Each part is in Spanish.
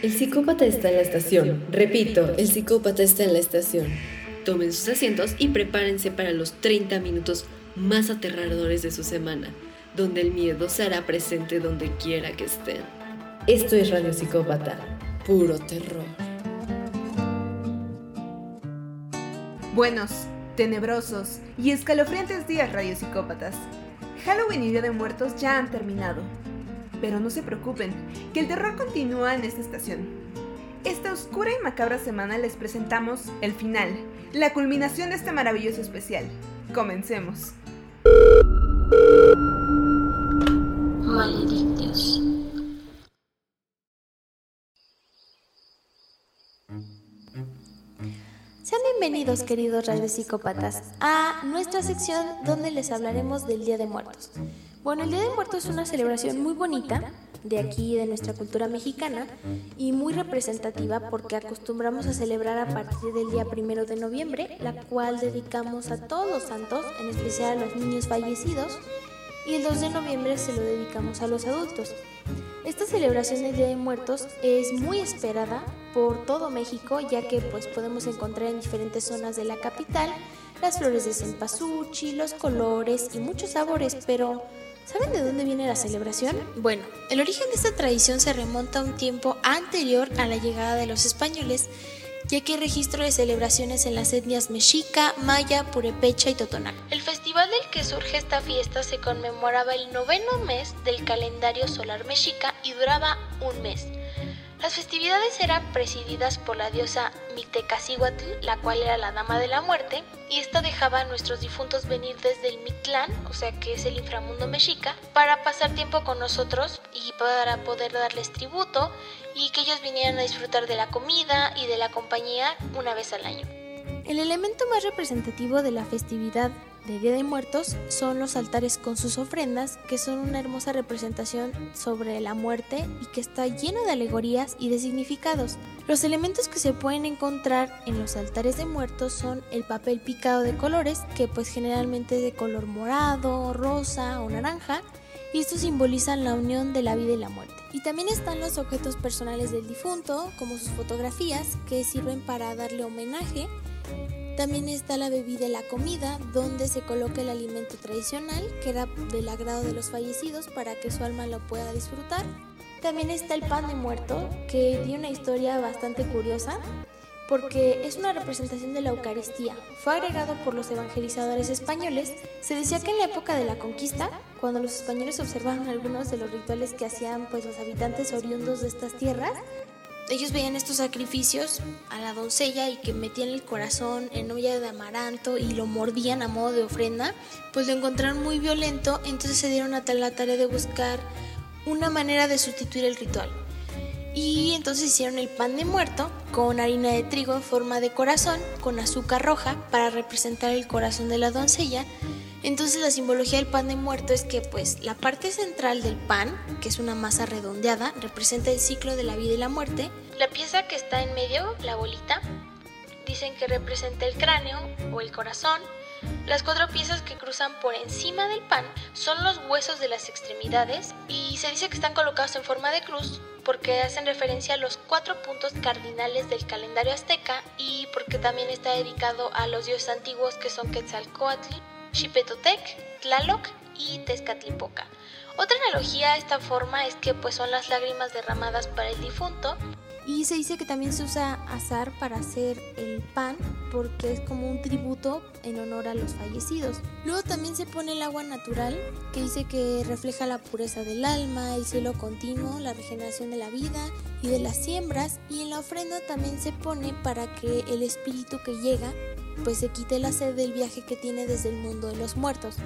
El psicópata está en la estación. Repito, el psicópata está en la estación. Tomen sus asientos y prepárense para los 30 minutos más aterradores de su semana, donde el miedo se hará presente donde quiera que estén. Esto es Radio Psicópata, puro terror. Buenos, tenebrosos y escalofriantes días radiopsicópatas. Halloween y Día de Muertos ya han terminado. Pero no se preocupen, que el terror continúa en esta estación. Esta oscura y macabra semana les presentamos el final, la culminación de este maravilloso especial. Comencemos. Maledictios. Sean bienvenidos, queridos radiopsicópatas, a nuestra sección donde les hablaremos del Día de Muertos. Bueno, el Día de Muertos es una celebración muy bonita de aquí, de nuestra cultura mexicana, y muy representativa porque acostumbramos a celebrar a partir del día primero de noviembre, la cual dedicamos a todos los santos, en especial a los niños fallecidos, y el 2 de noviembre se lo dedicamos a los adultos. Esta celebración del Día de Muertos es muy esperada por todo México, ya que pues podemos encontrar en diferentes zonas de la capital las flores de cempasúchil, los colores y muchos sabores, pero ¿Saben de dónde viene la celebración? Bueno, el origen de esta tradición se remonta a un tiempo anterior a la llegada de los españoles, ya que hay registro de celebraciones en las etnias mexica, maya, purepecha y totonac. El festival del que surge esta fiesta se conmemoraba el noveno mes del calendario solar mexica y duraba un mes. Las festividades eran presididas por la diosa Mictecacihuatl, la cual era la dama de la muerte, y esta dejaba a nuestros difuntos venir desde el Mictlán, o sea que es el inframundo mexica, para pasar tiempo con nosotros y para poder darles tributo y que ellos vinieran a disfrutar de la comida y de la compañía una vez al año. El elemento más representativo de la festividad de Día de Muertos son los altares con sus ofrendas, que son una hermosa representación sobre la muerte y que está lleno de alegorías y de significados. Los elementos que se pueden encontrar en los altares de muertos son el papel picado de colores, que pues generalmente es de color morado, rosa o naranja, y estos simbolizan la unión de la vida y la muerte. Y también están los objetos personales del difunto, como sus fotografías, que sirven para darle homenaje también está la bebida y la comida, donde se coloca el alimento tradicional, que era del agrado de los fallecidos para que su alma lo pueda disfrutar. También está el pan de muerto, que tiene una historia bastante curiosa, porque es una representación de la Eucaristía. Fue agregado por los evangelizadores españoles. Se decía que en la época de la conquista, cuando los españoles observaron algunos de los rituales que hacían pues, los habitantes oriundos de estas tierras, ellos veían estos sacrificios a la doncella y que metían el corazón en olla de amaranto y lo mordían a modo de ofrenda, pues lo encontraron muy violento, entonces se dieron a la tarea de buscar una manera de sustituir el ritual. Y entonces hicieron el pan de muerto con harina de trigo en forma de corazón, con azúcar roja para representar el corazón de la doncella entonces la simbología del pan de muerto es que pues la parte central del pan, que es una masa redondeada, representa el ciclo de la vida y la muerte. La pieza que está en medio, la bolita, dicen que representa el cráneo o el corazón. Las cuatro piezas que cruzan por encima del pan son los huesos de las extremidades y se dice que están colocados en forma de cruz porque hacen referencia a los cuatro puntos cardinales del calendario azteca y porque también está dedicado a los dioses antiguos que son Quetzalcoatl, Xipetotec, Tlaloc y Tezcatlipoca. Otra analogía a esta forma es que pues son las lágrimas derramadas para el difunto y se dice que también se usa azar para hacer el pan porque es como un tributo en honor a los fallecidos. Luego también se pone el agua natural que dice que refleja la pureza del alma, el cielo continuo, la regeneración de la vida y de las siembras y en la ofrenda también se pone para que el espíritu que llega pues se quite la sed del viaje que tiene desde el mundo de los muertos.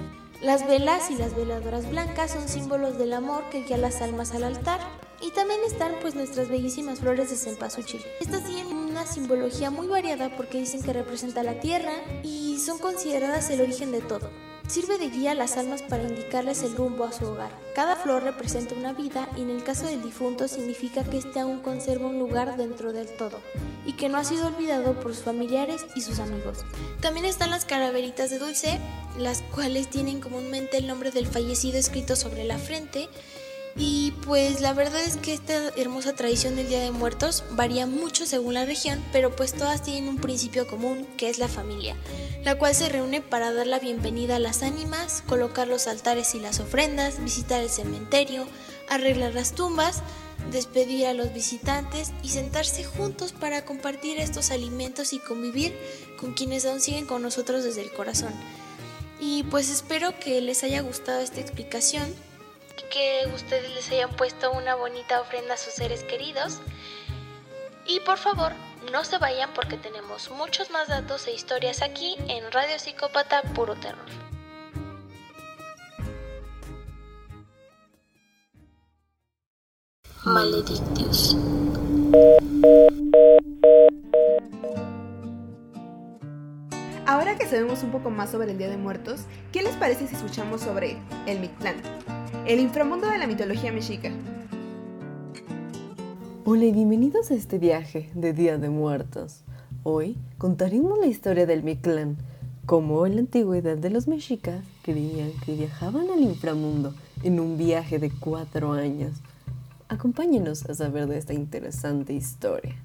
Las velas y las veladoras blancas son símbolos del amor que guía las almas al altar. Y también están pues nuestras bellísimas flores de cempasúchil. Estas tienen una simbología muy variada porque dicen que representa la tierra y son consideradas el origen de todo. Sirve de guía a las almas para indicarles el rumbo a su hogar. Cada flor representa una vida y en el caso del difunto significa que éste aún conserva un lugar dentro del todo y que no ha sido olvidado por sus familiares y sus amigos. También están las calaveritas de dulce, las cuales tienen comúnmente el nombre del fallecido escrito sobre la frente Y pues la verdad es que esta hermosa tradición del Día de Muertos varía mucho según la región, pero pues todas tienen un principio común, que es la familia, la cual se reúne para dar la bienvenida a las ánimas, colocar los altares y las ofrendas, visitar el cementerio, arreglar las tumbas, despedir a los visitantes y sentarse juntos para compartir estos alimentos y convivir con quienes aún siguen con nosotros desde el corazón. Y pues espero que les haya gustado esta explicación que ustedes les hayan puesto una bonita ofrenda a sus seres queridos. Y por favor, no se vayan porque tenemos muchos más datos e historias aquí en Radio Psicópata Puro Terror. Maledictios. Ahora que sabemos un poco más sobre el Día de Muertos, ¿qué les parece si escuchamos sobre el Mictlán? El inframundo de la mitología mexica. Hola y bienvenidos a este viaje de Día de Muertos. Hoy contaremos la historia del Mictlán, cómo en la antigüedad de los mexicas creían que viajaban al inframundo en un viaje de cuatro años. Acompáñenos a saber de esta interesante historia.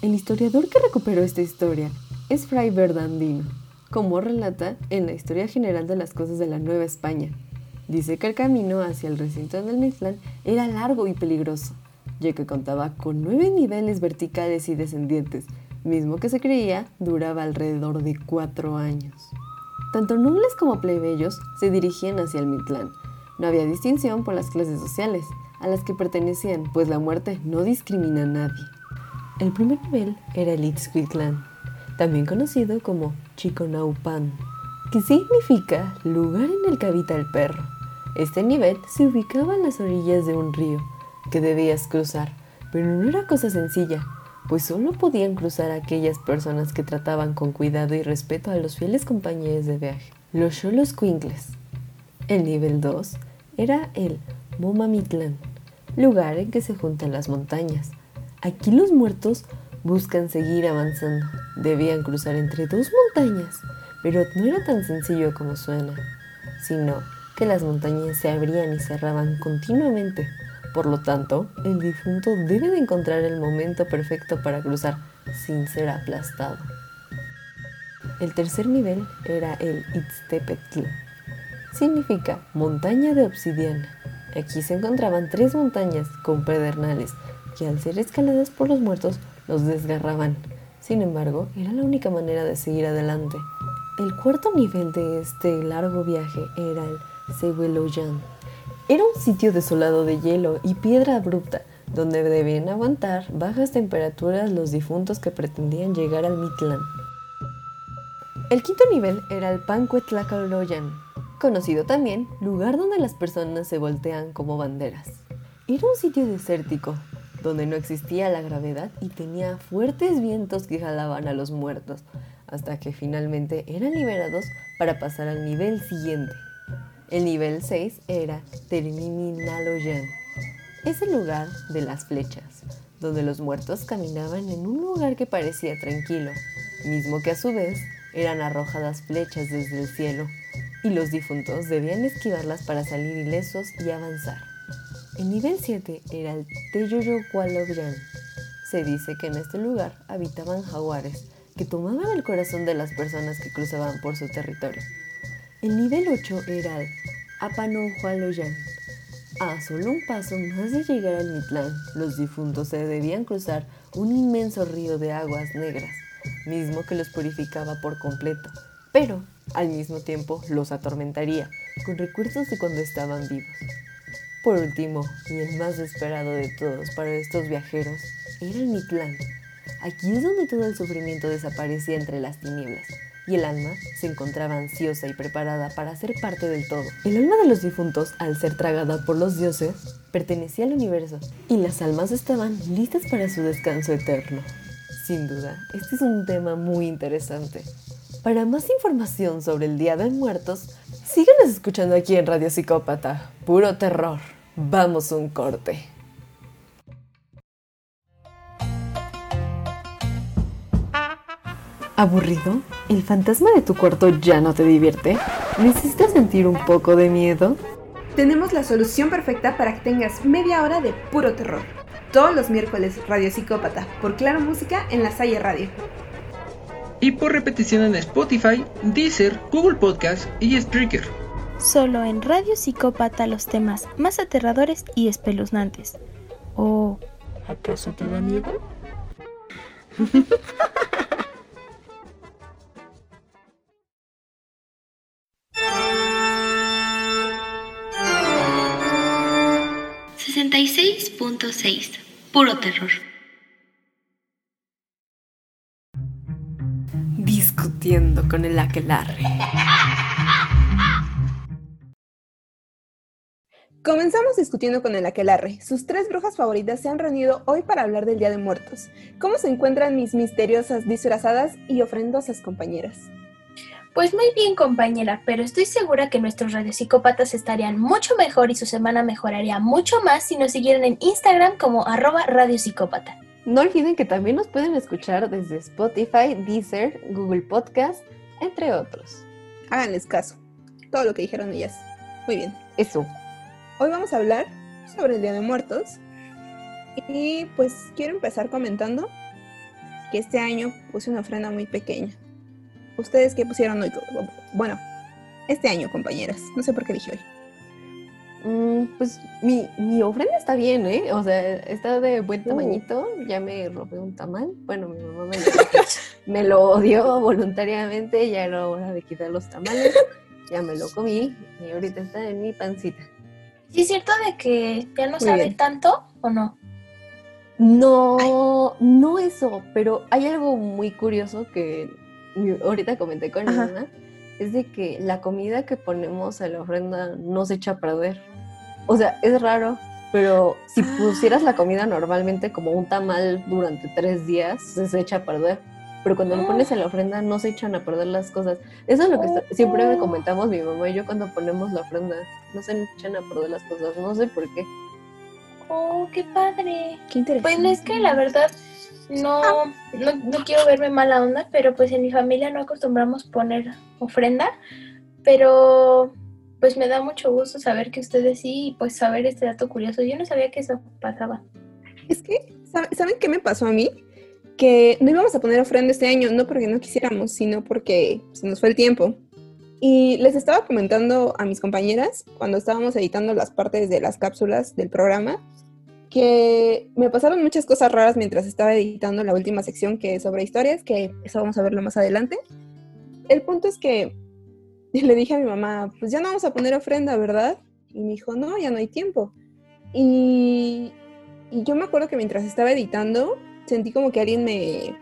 El historiador que recuperó esta historia es Fray Bernardino, como relata en la Historia General de las Cosas de la Nueva España, Dice que el camino hacia el recinto del Mictlán era largo y peligroso, ya que contaba con nueve niveles verticales y descendientes, mismo que se creía duraba alrededor de cuatro años. Tanto nobles como plebeyos se dirigían hacia el Mictlán. No había distinción por las clases sociales a las que pertenecían, pues la muerte no discrimina a nadie. El primer nivel era el Itzcuitlán, también conocido como Chiconaupan, que significa lugar en el que habita el perro. Este nivel se ubicaba en las orillas de un río que debías cruzar, pero no era cosa sencilla, pues solo podían cruzar aquellas personas que trataban con cuidado y respeto a los fieles compañeros de viaje, los cholos cuincles. El nivel 2 era el Momamitlán, lugar en que se juntan las montañas. Aquí los muertos buscan seguir avanzando. Debían cruzar entre dos montañas, pero no era tan sencillo como suena, sino que las montañas se abrían y cerraban continuamente. Por lo tanto, el difunto debe de encontrar el momento perfecto para cruzar sin ser aplastado. El tercer nivel era el Itztepetl. Significa montaña de obsidiana. Aquí se encontraban tres montañas con pedernales que al ser escaladas por los muertos los desgarraban. Sin embargo, era la única manera de seguir adelante. El cuarto nivel de este largo viaje era el Sehueloyan. Era un sitio desolado de hielo y piedra abrupta, donde debían aguantar bajas temperaturas los difuntos que pretendían llegar al Mitlán. El quinto nivel era el Pancuetlacaloyan, conocido también lugar donde las personas se voltean como banderas. Era un sitio desértico, donde no existía la gravedad y tenía fuertes vientos que jalaban a los muertos, hasta que finalmente eran liberados para pasar al nivel siguiente, el nivel 6 era Terminaloyan. Es el lugar de las flechas, donde los muertos caminaban en un lugar que parecía tranquilo, mismo que a su vez eran arrojadas flechas desde el cielo, y los difuntos debían esquivarlas para salir ilesos y avanzar. El nivel 7 era el Teyoyocualoyan. Se dice que en este lugar habitaban jaguares que tomaban el corazón de las personas que cruzaban por su territorio. El nivel 8 era el Apanohualoyan. A solo un paso más de llegar al Mitlán, los difuntos se debían cruzar un inmenso río de aguas negras, mismo que los purificaba por completo, pero al mismo tiempo los atormentaría con recuerdos de cuando estaban vivos. Por último, y el más esperado de todos para estos viajeros, era el Mitlán. Aquí es donde todo el sufrimiento desaparecía entre las tinieblas y el alma se encontraba ansiosa y preparada para ser parte del todo. El alma de los difuntos, al ser tragada por los dioses, pertenecía al universo y las almas estaban listas para su descanso eterno. Sin duda, este es un tema muy interesante. Para más información sobre el Día de Muertos, síguenos escuchando aquí en Radio Psicópata. Puro terror. Vamos un corte. ¿Aburrido? ¿El fantasma de tu cuarto ya no te divierte? ¿Necesitas sentir un poco de miedo? tenemos la solución perfecta para que tengas media hora de puro terror. Todos los miércoles, Radio Psicópata, por Claro Música en la Salle Radio. Y por repetición en Spotify, Deezer, Google Podcast y Spreaker. Solo en Radio Psicópata los temas más aterradores y espeluznantes. ¿O acaso te da miedo? ...66.6... Puro terror. Discutiendo con el aquelarre. Comenzamos discutiendo con el aquelarre. Sus tres brujas favoritas se han reunido hoy para hablar del Día de Muertos. ¿Cómo se encuentran mis misteriosas, disfrazadas y ofrendosas compañeras? Pues muy bien, compañera, pero estoy segura que nuestros radiopsicópatas estarían mucho mejor y su semana mejoraría mucho más si nos siguieran en Instagram como arroba radiopsicópata. No olviden que también nos pueden escuchar desde Spotify, Deezer, Google Podcast, entre otros. Háganles caso. Todo lo que dijeron ellas. Muy bien. Eso. Hoy vamos a hablar sobre el Día de Muertos. Y pues quiero empezar comentando que este año puse una ofrenda muy pequeña. ¿Ustedes qué pusieron hoy? Bueno, este año, compañeras. No sé por qué dije hoy. Mm, pues mi, mi, ofrenda está bien, ¿eh? O sea, está de buen uh. tamañito. Ya me robé un tamal. Bueno, mi mamá me lo, me lo dio voluntariamente. Ya era hora de quitar los tamales. Ya me lo comí y ahorita está en mi pancita. ¿Sí es cierto de que ya no sabe tanto o no? No, no eso, pero hay algo muy curioso que ahorita comenté con mi mamá, es de que la comida que ponemos a la ofrenda no se echa a perder. O sea, es raro, pero si ah. pusieras la comida normalmente como un tamal durante tres días, se echa a perder pero cuando lo pones en la ofrenda no se echan a perder las cosas. Eso es lo que siempre me comentamos mi mamá y yo cuando ponemos la ofrenda, no se echan a perder las cosas, no sé por qué. Oh, qué padre. Qué interesante. Pues es que la verdad no, no, quiero verme mala onda, pero pues en mi familia no acostumbramos poner ofrenda, pero pues me da mucho gusto saber que ustedes sí y pues saber este dato curioso. Yo no sabía que eso pasaba. Es que, ¿saben qué me pasó a mí? que no íbamos a poner ofrenda este año, no porque no quisiéramos, sino porque se nos fue el tiempo. Y les estaba comentando a mis compañeras cuando estábamos editando las partes de las cápsulas del programa que me pasaron muchas cosas raras mientras estaba editando la última sección que es sobre historias, que eso vamos a verlo más adelante. El punto es que le dije a mi mamá, pues ya no vamos a poner ofrenda, ¿verdad? Y me dijo, no, ya no hay tiempo. Y, y yo me acuerdo que mientras estaba editando, sentí como que alguien me,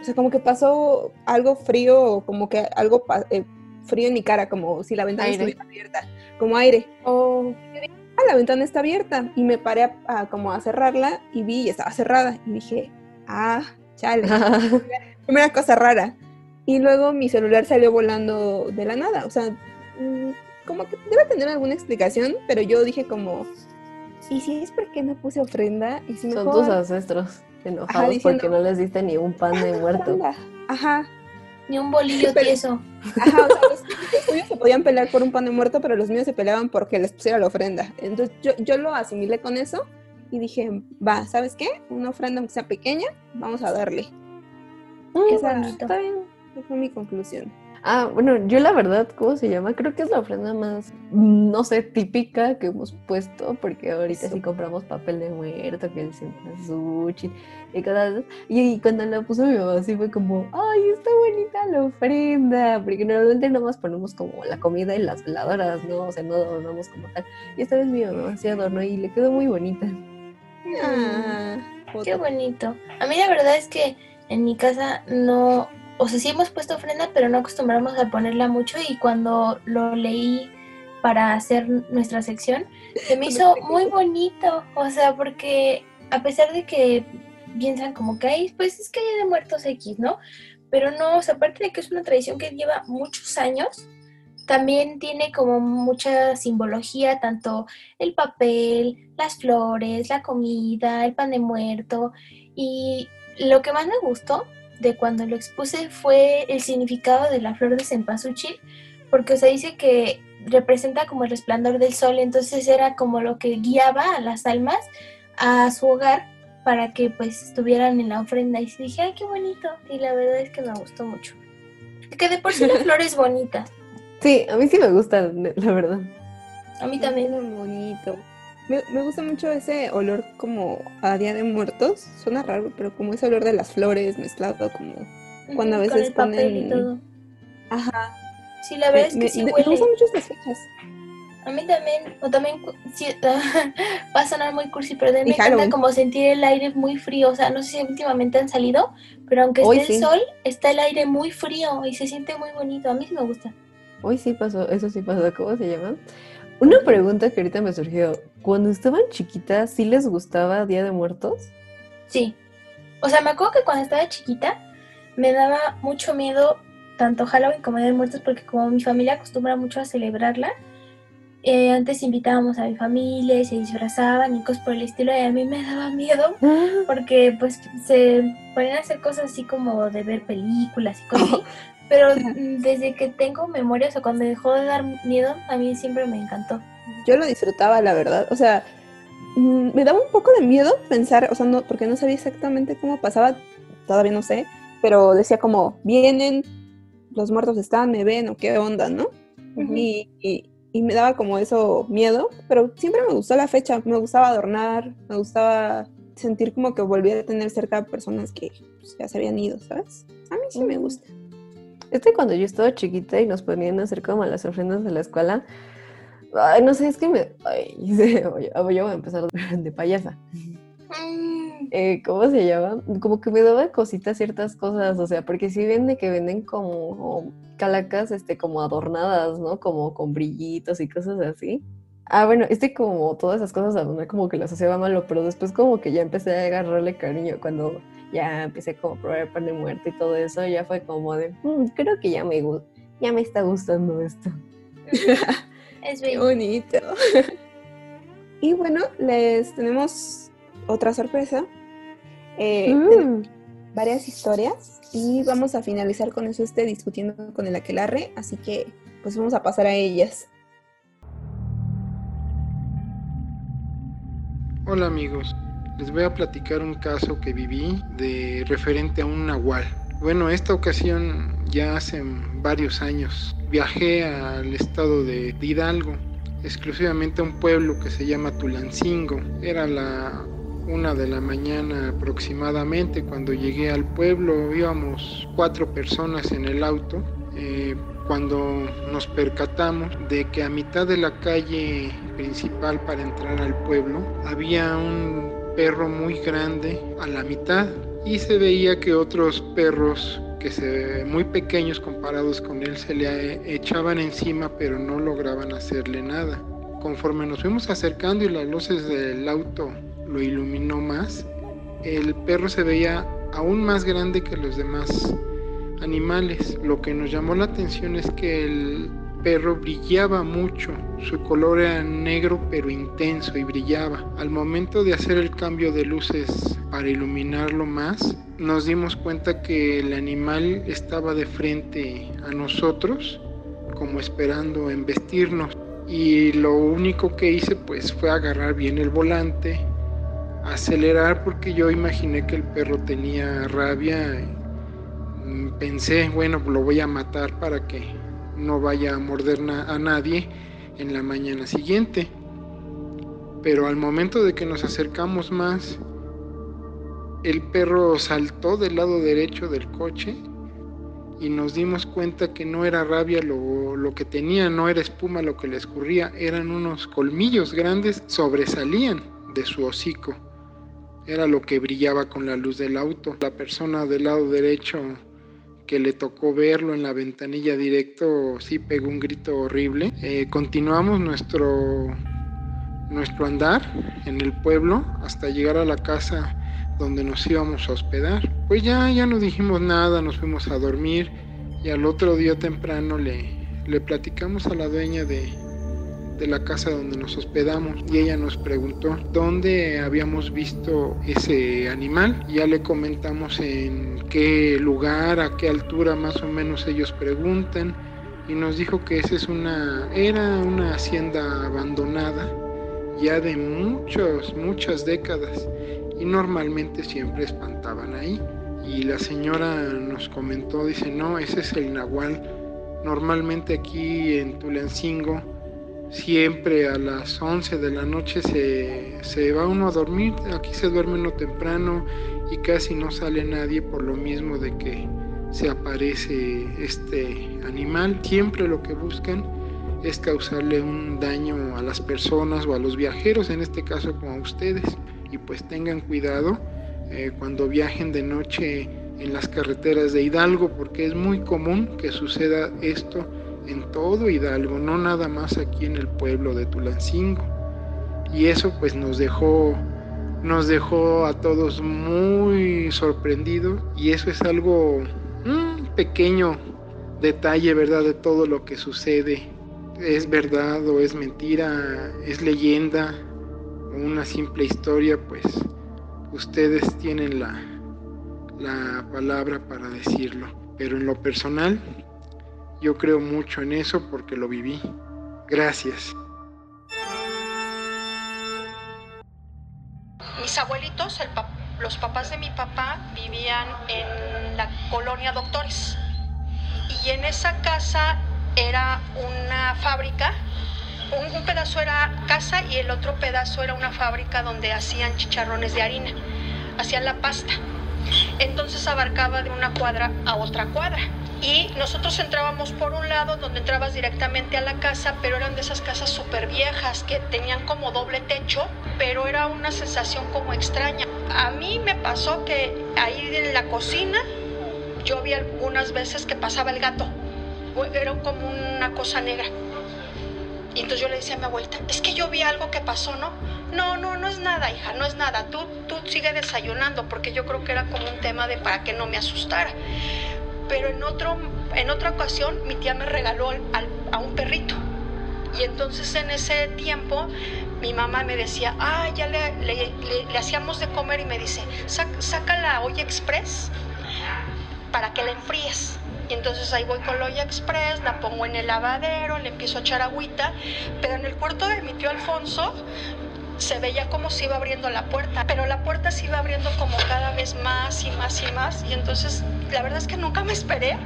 o sea, como que pasó algo frío, como que algo eh, frío en mi cara, como si la ventana estuviera abierta, como aire. Oh. Ah, la ventana está abierta y me paré a, como a cerrarla y vi y estaba cerrada y dije, ah, chale, primera cosa rara. Y luego mi celular salió volando de la nada, o sea, mm, como que debe tener alguna explicación, pero yo dije como, ¿y si es porque no puse ofrenda? ¿Y si Son tus ancestros enojados porque no les diste ni un pan de muerto. Ajá. Ni un bolillo tieso. Ajá, o sea, los, tuyos se podían pelear por un pan de muerto, pero los míos se peleaban porque les pusiera la ofrenda. Entonces yo, yo lo asimilé con eso y dije, va, ¿sabes qué? Una ofrenda aunque sea pequeña, vamos a darle. Mm, Esa, está bien. Esa fue mi conclusión. Ah, bueno, yo la verdad, ¿cómo se llama? Creo que es la ofrenda más, no sé, típica que hemos puesto, porque ahorita sí compramos papel de muerto, que el cempasúchil y cosas Y cuando la puso mi mamá, así fue como, ay, está bonita la ofrenda, porque normalmente nomás ponemos como la comida y las veladoras, ¿no? O sea, no adornamos como tal. Y esta vez mi mamá sí adornó y le quedó muy bonita. Ah, qué bonito. A mí la verdad es que en mi casa no o sea, sí hemos puesto ofrenda, pero no acostumbramos a ponerla mucho y cuando lo leí para hacer nuestra sección, se me hizo muy bonito, o sea, porque a pesar de que piensan como que hay, pues es que hay de muertos X, ¿no? Pero no, o sea, aparte de que es una tradición que lleva muchos años, también tiene como mucha simbología, tanto el papel, las flores, la comida, el pan de muerto. Y lo que más me gustó de cuando lo expuse fue el significado de la flor de cempasúchil, porque o sea, dice que representa como el resplandor del sol, entonces era como lo que guiaba a las almas a su hogar para que pues estuvieran en la ofrenda y dije, ay, qué bonito, y la verdad es que me gustó mucho. Que de por sí la flor es bonita. Sí, a mí sí me gusta, la verdad. A mí también. Es muy bonito. Me, me, gusta mucho ese olor como a Día de Muertos. Suena raro, pero como ese olor de las flores mezclado como cuando a veces Con el ponen... y todo. Ajá. Sí, la verdad es que me, sí huele. me gustan mucho estas fechas. A mí también, o también, sí, va a sonar muy cursi, pero también me encanta como sentir el aire muy frío, o sea, no sé si últimamente han salido, pero aunque Hoy esté el sol, está el aire muy frío y se siente muy bonito, a mí sí me gusta. Hoy sí pasó, eso sí pasó, ¿cómo se llama? Una pregunta que ahorita me surgió, cuando estaban chiquitas, ¿sí les gustaba Día de Muertos? Sí, o sea, me acuerdo que cuando estaba chiquita me daba mucho miedo tanto Halloween como Día de Muertos porque como mi familia acostumbra mucho a celebrarla, eh, antes invitábamos a mi familia y se disfrazaban y cosas por el estilo y a mí me daba miedo porque pues se pueden hacer cosas así como de ver películas y cosas así, pero desde que tengo memorias o cuando dejó de dar miedo, a mí siempre me encantó. Yo lo disfrutaba, la verdad. O sea, mm, me daba un poco de miedo pensar, o sea, no, porque no sabía exactamente cómo pasaba, todavía no sé, pero decía como, vienen, los muertos están, me ven, o qué onda, ¿no? Y, y- y me daba como eso miedo, pero siempre me gustó la fecha, me gustaba adornar, me gustaba sentir como que volvía a tener cerca personas que pues, ya se habían ido, ¿sabes? A mí sí me gusta. Este cuando yo estaba chiquita y nos ponían a hacer como las ofrendas de la escuela, ay, no sé, es que me... Ay, yo voy a empezar de payasa. Mm, Eh, ¿Cómo se llama? Como que me daba cositas ciertas cosas, o sea, porque sí ven de que venden como calacas, este, como adornadas, ¿no? Como con brillitos y cosas así. Ah, bueno, este como todas esas cosas como que las asociaba malo, pero después como que ya empecé a agarrarle cariño cuando ya empecé como a probar el pan de muerte y todo eso, ya fue como de, "Mm, creo que ya me ya me está gustando esto. es bonito. y bueno, les tenemos otra sorpresa. Eh, tenemos Mm. varias historias y vamos a finalizar con eso este discutiendo con el aquelarre, así que pues vamos a pasar a ellas. Hola amigos, les voy a platicar un caso que viví de referente a un nahual. Bueno, esta ocasión ya hace varios años viajé al estado de Hidalgo, exclusivamente a un pueblo que se llama Tulancingo. Era la una de la mañana aproximadamente cuando llegué al pueblo, íbamos cuatro personas en el auto. eh, cuando nos percatamos de que a mitad de la calle principal para entrar al pueblo había un perro muy grande a la mitad y se veía que otros perros que se muy pequeños comparados con él se le eh, echaban encima pero no lograban hacerle nada. Conforme nos fuimos acercando y las luces del auto lo iluminó más, el perro se veía aún más grande que los demás animales. Lo que nos llamó la atención es que el perro brillaba mucho, su color era negro pero intenso y brillaba. Al momento de hacer el cambio de luces para iluminarlo más, nos dimos cuenta que el animal estaba de frente a nosotros, como esperando embestirnos. Y lo único que hice pues fue agarrar bien el volante, acelerar porque yo imaginé que el perro tenía rabia pensé, bueno, lo voy a matar para que no vaya a morder a nadie en la mañana siguiente. Pero al momento de que nos acercamos más, el perro saltó del lado derecho del coche y nos dimos cuenta que no era rabia lo, lo que tenía, no era espuma lo que le escurría, eran unos colmillos grandes, sobresalían de su hocico. Era lo que brillaba con la luz del auto. La persona del lado derecho que le tocó verlo en la ventanilla directo, sí pegó un grito horrible. Eh, continuamos nuestro, nuestro andar en el pueblo hasta llegar a la casa donde nos íbamos a hospedar. Pues ya, ya no dijimos nada, nos fuimos a dormir y al otro día temprano le, le platicamos a la dueña de, de la casa donde nos hospedamos y ella nos preguntó dónde habíamos visto ese animal. Ya le comentamos en qué lugar, a qué altura más o menos ellos preguntan. y nos dijo que esa es una, era una hacienda abandonada ya de muchas, muchas décadas y normalmente siempre espantaban ahí. Y la señora nos comentó, dice, no, ese es el nahual. Normalmente aquí en Tulancingo, siempre a las 11 de la noche se, se va uno a dormir, aquí se duerme uno temprano y casi no sale nadie por lo mismo de que se aparece este animal. Siempre lo que buscan es causarle un daño a las personas o a los viajeros, en este caso como a ustedes. Y pues tengan cuidado eh, cuando viajen de noche en las carreteras de Hidalgo, porque es muy común que suceda esto en todo Hidalgo, no nada más aquí en el pueblo de Tulancingo. Y eso pues nos dejó nos dejó a todos muy sorprendidos y eso es algo un pequeño detalle, ¿verdad? De todo lo que sucede. ¿Es verdad o es mentira? ¿Es leyenda? ¿O una simple historia? Pues ustedes tienen la, la palabra para decirlo. Pero en lo personal, yo creo mucho en eso porque lo viví. Gracias. Mis abuelitos, los papás de mi papá vivían en la colonia Doctores y en esa casa era una fábrica, un, pedazo era casa y el otro pedazo era una fábrica donde hacían chicharrones de harina, hacían la pasta. Entonces abarcaba de una cuadra a otra cuadra. Y nosotros entrábamos por un lado donde entrabas directamente a la casa, pero eran de esas casas súper viejas que tenían como doble techo, pero era una sensación como extraña. A mí me pasó que ahí en la cocina yo vi algunas veces que pasaba el gato. Era como una cosa negra. Y entonces yo le decía a mi abuelita, es que yo vi algo que pasó, ¿no? No, no, no es nada, hija, no es nada. Tú, tú sigue desayunando, porque yo creo que era como un tema de para que no me asustara. Pero en, otro, en otra ocasión mi tía me regaló a un perrito. Y entonces en ese tiempo mi mamá me decía, ah, ya le, le, hacíamos de comer y me dice, saca la olla express para que la enfríes. Y entonces ahí voy con la olla express, la pongo en el lavadero, le empiezo a echar agüita, pero en el cuarto de mi tío Alfonso se veía como se iba abriendo la puerta, pero la puerta se iba abriendo como cada vez más y más y más. Y entonces la verdad es que nunca me esperé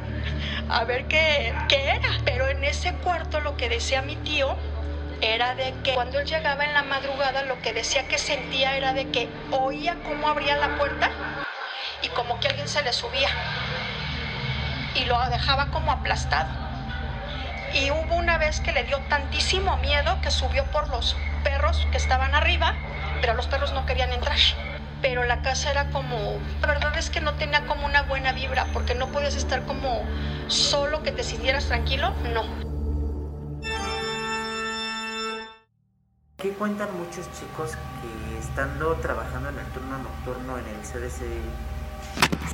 a ver qué, qué era. Pero en ese cuarto lo que decía mi tío era de que cuando él llegaba en la madrugada lo que decía que sentía era de que oía cómo abría la puerta y como que alguien se le subía y lo dejaba como aplastado. Y hubo una vez que le dio tantísimo miedo que subió por los perros que estaban arriba, pero los perros no querían entrar. Pero la casa era como, la verdad es que no tenía como una buena vibra, porque no podías estar como solo que te sintieras tranquilo, no. Aquí cuentan muchos chicos que estando trabajando en el turno nocturno en el CDC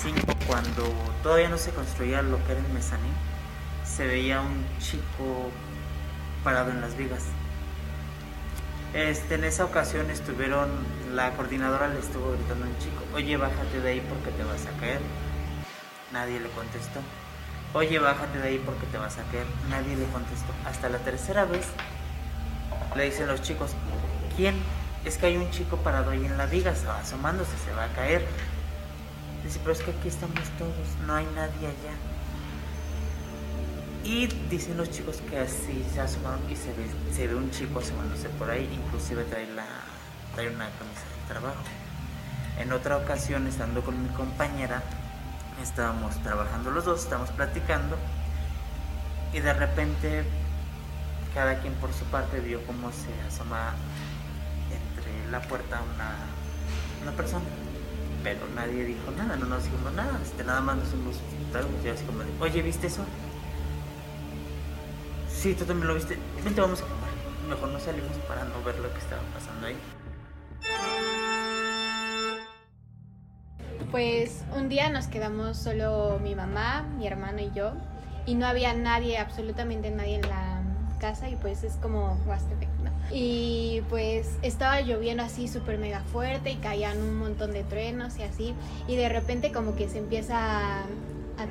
5, cuando todavía no se construía lo que era el mezanín, se veía un chico parado en las vigas. Este, en esa ocasión estuvieron, la coordinadora le estuvo gritando a un chico, oye, bájate de ahí porque te vas a caer. Nadie le contestó. Oye, bájate de ahí porque te vas a caer. Nadie le contestó. Hasta la tercera vez le dicen los chicos, ¿quién? Es que hay un chico parado ahí en la viga, asomándose, se va a caer. Dice, pero es que aquí estamos todos, no hay nadie allá. Y dicen los chicos que así se asomaron y se ve, se ve un chico asomándose por ahí, inclusive trae, la, trae una camisa de trabajo. En otra ocasión, estando con mi compañera, estábamos trabajando los dos, estábamos platicando y de repente cada quien por su parte vio cómo se asoma entre la puerta una, una persona. Pero nadie dijo nada, no nos dijimos nada, este, nada más nos fuimos y así como oye, ¿viste eso? Sí, tú también lo viste. Vente, vamos a comer. Mejor no salimos para no ver lo que estaba pasando ahí. Pues un día nos quedamos solo mi mamá, mi hermano y yo. Y no había nadie, absolutamente nadie en la casa. Y pues es como Huastepec, ¿no? Y pues estaba lloviendo así súper mega fuerte y caían un montón de truenos y así. Y de repente como que se empieza a a,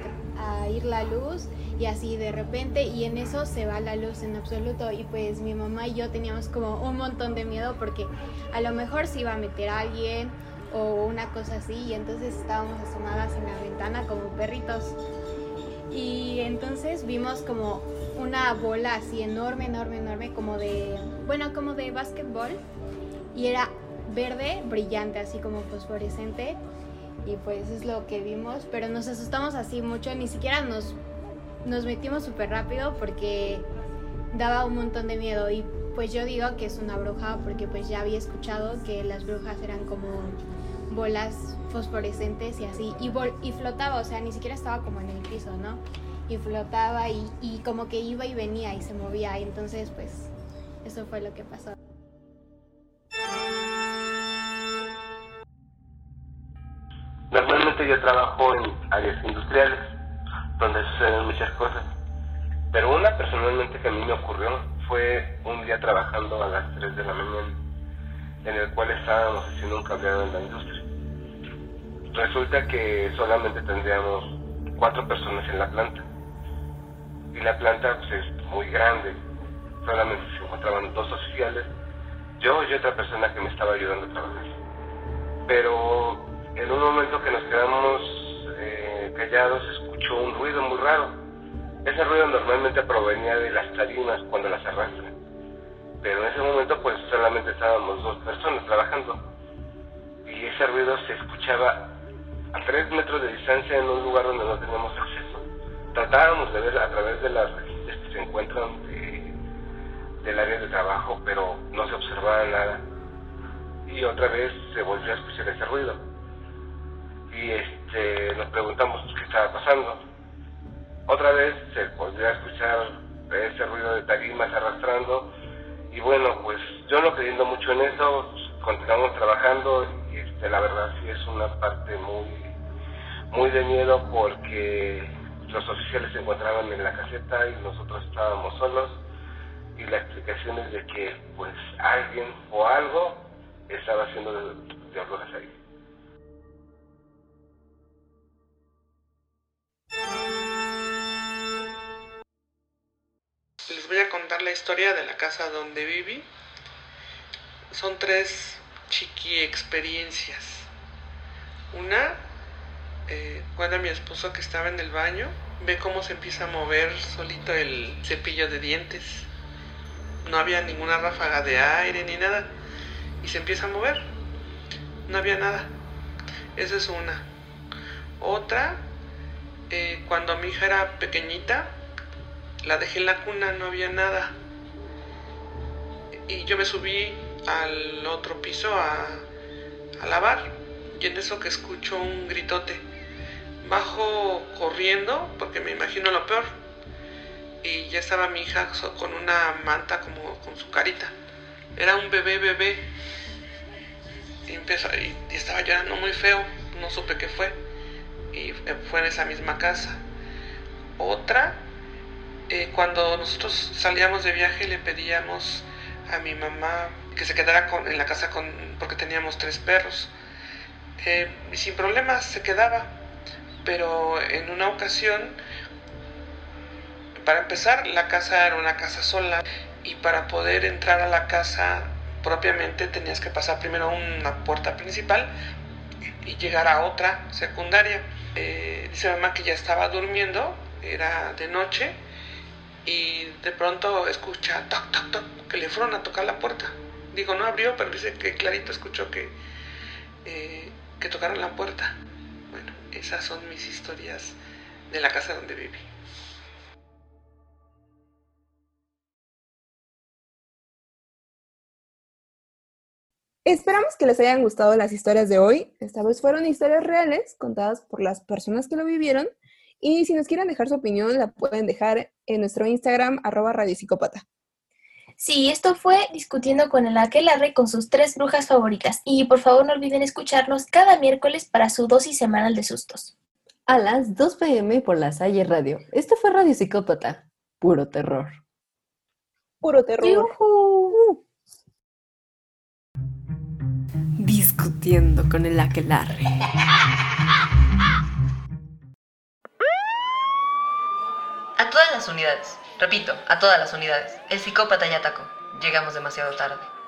ir la luz y así de repente y en eso se va la luz en absoluto. Y pues mi mamá y yo teníamos como un montón de miedo porque a lo mejor se iba a meter alguien o una cosa así y entonces estábamos asomadas en la ventana como perritos. Y entonces vimos como una bola así enorme, enorme, enorme como de, bueno, como de básquetbol y era verde, brillante, así como fosforescente y pues es lo que vimos, pero nos asustamos así mucho, ni siquiera nos, nos metimos súper rápido porque daba un montón de miedo y pues yo digo que es una bruja porque pues ya había escuchado que las brujas eran como bolas fosforescentes y así y, y flotaba, o sea, ni siquiera estaba como en el piso, ¿no? Y flotaba y, y como que iba y venía y se movía, y entonces pues eso fue lo que pasó. Yo trabajo en áreas industriales, donde suceden muchas cosas. Pero una personalmente que a mí me ocurrió fue un día trabajando a las 3 de la mañana, en el cual estábamos haciendo un cableado en la industria. Resulta que solamente tendríamos cuatro personas en la planta. Y la planta pues, es muy grande. Solamente se encontraban dos oficiales, yo y otra persona que me estaba ayudando a trabajar. Pero en un momento que nos quedamos eh, callados, escuchó un ruido muy raro. Ese ruido normalmente provenía de las tarimas cuando las arrastran. Pero en ese momento pues solamente estábamos dos personas trabajando. Y ese ruido se escuchaba a tres metros de distancia en un lugar donde no teníamos acceso. Tratábamos de ver a través de las registros que se encuentran del área de trabajo, pero no se observaba nada. Y otra vez se volvió a escuchar ese ruido y este, nos preguntamos qué estaba pasando. Otra vez se volvió a escuchar ese ruido de tarimas arrastrando y bueno, pues yo no creyendo mucho en eso, continuamos trabajando y este, la verdad sí es una parte muy, muy de miedo porque los oficiales se encontraban en la caseta y nosotros estábamos solos y la explicación es de que pues alguien o algo estaba haciendo de, de ahí. Voy a contar la historia de la casa donde viví. Son tres chiqui experiencias. Una, eh, cuando mi esposo que estaba en el baño, ve cómo se empieza a mover solito el cepillo de dientes. No había ninguna ráfaga de aire ni nada. Y se empieza a mover. No había nada. Esa es una. Otra, eh, cuando mi hija era pequeñita, la dejé en la cuna, no había nada. Y yo me subí al otro piso a, a lavar. Y en eso que escucho un gritote. Bajo corriendo porque me imagino lo peor. Y ya estaba mi hija con una manta como con su carita. Era un bebé bebé. Y, empezó, y, y estaba llorando muy feo. No supe qué fue. Y fue en esa misma casa. Otra eh, cuando nosotros salíamos de viaje le pedíamos a mi mamá que se quedara con, en la casa con, porque teníamos tres perros. Eh, y sin problemas se quedaba, pero en una ocasión, para empezar, la casa era una casa sola y para poder entrar a la casa propiamente tenías que pasar primero una puerta principal y llegar a otra secundaria. Eh, dice mamá que ya estaba durmiendo, era de noche y de pronto escucha toc, toc, toc, que le fueron a tocar la puerta. Digo, no abrió, pero dice que clarito escuchó que, eh, que tocaron la puerta. Bueno, esas son mis historias de la casa donde viví. Esperamos que les hayan gustado las historias de hoy. Esta vez fueron historias reales contadas por las personas que lo vivieron y si nos quieren dejar su opinión, la pueden dejar en nuestro Instagram, arroba radiopsicópata. Sí, esto fue Discutiendo con el Aquelarre con sus tres brujas favoritas. Y por favor no olviden escucharnos cada miércoles para su dosis semanal de sustos. A las 2 pm por la Salle Radio. Esto fue Radio Psicópata. Puro terror. Puro terror. Discutiendo con el Aquelarre. las unidades. Repito, a todas las unidades. El psicópata ya atacó. Llegamos demasiado tarde.